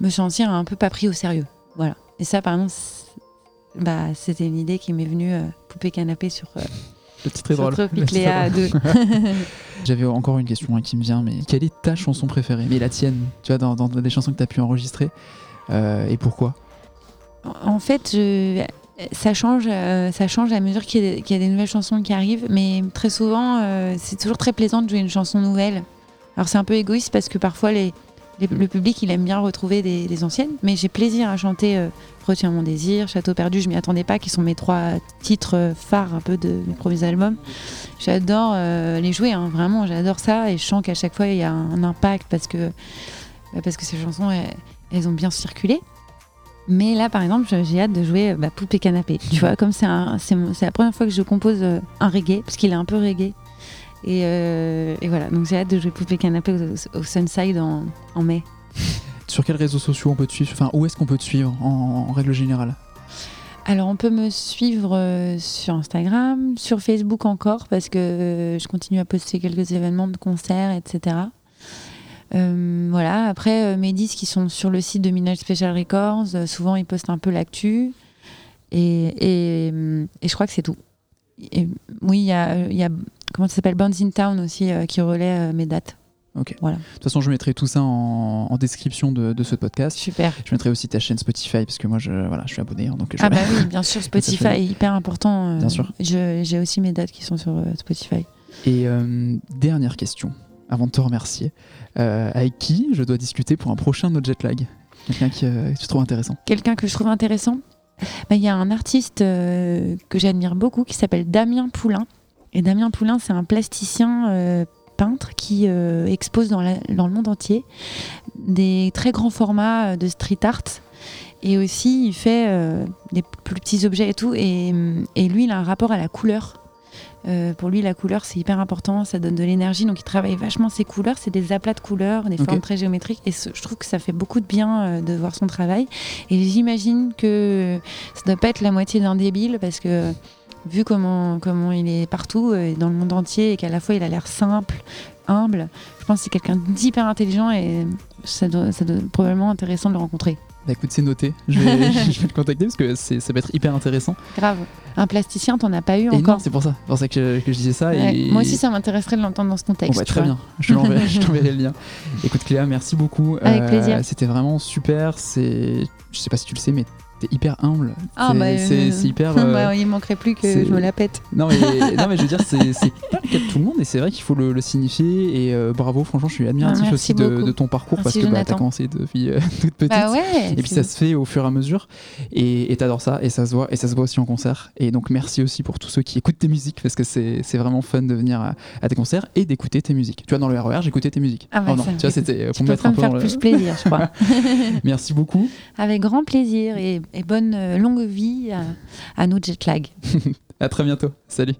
me sentir un peu pas pris au sérieux. Voilà. Et ça, par exemple, bah, c'était une idée qui m'est venue euh, poupée canapé sur, euh, Le titre est drôle. 2. J'avais encore une question hein, qui me vient, mais quelle est ta chanson préférée? Mais la tienne, tu vois, dans, dans les chansons que tu as pu enregistrer. euh, et pourquoi? En fait, je- ça change, euh, ça change à mesure qu'il y, a des- nouvelles chansons qui arrivent, mais très souvent, euh, c'est toujours très plaisant de jouer une chanson nouvelle. Alors c'est un peu égoïste parce que parfois le public il aime bien retrouver des, anciennes, mais j'ai plaisir à chanter euh, Retiens mon désir, Château perdu, je m'y attendais pas, qui sont mes trois titres phares un peu de mes premiers albums. J'adore les jouer, hein, vraiment, j'adore ça et je sens qu'à chaque fois il y a un, impact parce que bah, parce que ces chansons elles ont bien circulé. Mais là, par exemple, j'ai hâte de jouer bah, Poupée Canapé. Tu vois, comme c'est la première fois que je compose euh, un reggae, parce qu'il est un peu reggae. Et, euh, et voilà, donc j'ai hâte de jouer Poupée Canapé au, au Sunside en, en mai. Sur quels réseaux sociaux on peut te suivre? Enfin, où est-ce qu'on peut te suivre en, en règle générale? Alors, on peut me suivre euh, sur Instagram, sur Facebook encore, parce que je continue à poster quelques événements de concerts, etc. Euh, voilà, après, euh, mes disques qui sont sur le site de Midnight Special Records, euh, souvent ils postent un peu l'actu. Et, et, euh, et je crois que c'est tout. Et, oui, il y a, il y a, comment ça s'appelle, Bands in Town aussi, qui relaie mes dates. Ok. Voilà. De toute façon, je mettrai tout ça en, en description de, de ce podcast. Super. Je mettrai aussi ta chaîne Spotify parce que moi, je, voilà, je suis abonné. hein, donc je- Ah bah oui, bien sûr, Spotify fait- est hyper important. Bien sûr. je- J'ai aussi mes dates qui sont sur Spotify. Et dernière question, avant de te remercier. Euh, avec qui je dois discuter pour un prochain No Jet Lag Quelqu'un euh, que tu trouves intéressant Quelqu'un que je trouve intéressant, bah, il y a un artiste euh, que j'admire beaucoup qui s'appelle Damien Poulain. Et Damien Poulain, c'est un plasticien peintre qui expose dans, le monde entier des très grands formats de street art. Et aussi, il fait des plus petits objets et tout. Et lui, il a un rapport à la couleur. Euh, pour lui, la couleur, c'est hyper important, ça donne de l'énergie. Donc, il travaille vachement ses couleurs. C'est des aplats de couleurs, des formes très géométriques. Et ce- je trouve que ça fait beaucoup de bien euh, de voir son travail. Et j'imagine que ça doit pas être la moitié d'un débile parce que vu comment, comment il est partout euh, dans le monde entier et qu'à la fois il a l'air simple, humble, je pense que c'est quelqu'un d'hyper intelligent et ça doit, ça doit être probablement intéressant de le rencontrer. Bah écoute, c'est noté. Je vais, je vais le contacter parce que ça va être hyper intéressant. Grave. Un plasticien, t'en as pas eu Et encore c'est pour ça. C'est pour ça que je, que je disais ça. Ouais. et... Moi aussi, ça m'intéresserait de l'entendre dans ce Bon, contexte. bah, très vois. bien, je t'enverrai le lien. Écoute Cléa, merci beaucoup. Euh, Avec plaisir. C'était vraiment super. C'est, je sais pas si tu le sais, mais t'es hyper humble. Ah, C'est- bah, euh, hyper. euh, bah, il manquerait plus que je me la pète. Non mais, non mais je veux dire, c'est pas le cas de tout le monde et c'est vrai qu'il faut le, le signifier. Et euh, bravo, franchement, je suis admiratif Ah, aussi de, ton parcours parce que bah, t'as commencé depuis euh, toute petite. Bah ouais. Et puis ça se fait au fur et à mesure et t'adores ça et ça se voit et ça se voit aussi en concert et donc merci aussi pour tous ceux qui écoutent tes musiques parce que c'est vraiment fun de venir à, à tes concerts et d'écouter tes musiques. Tu vois dans le RER j'écoutais tes musiques. Ah bah, oh non, tu vois c'était pour me mettre un me peu faire plus plaisir, je crois. Merci beaucoup. Avec grand plaisir et, et bonne euh, longue vie à, nos jet lag. À très bientôt. Salut.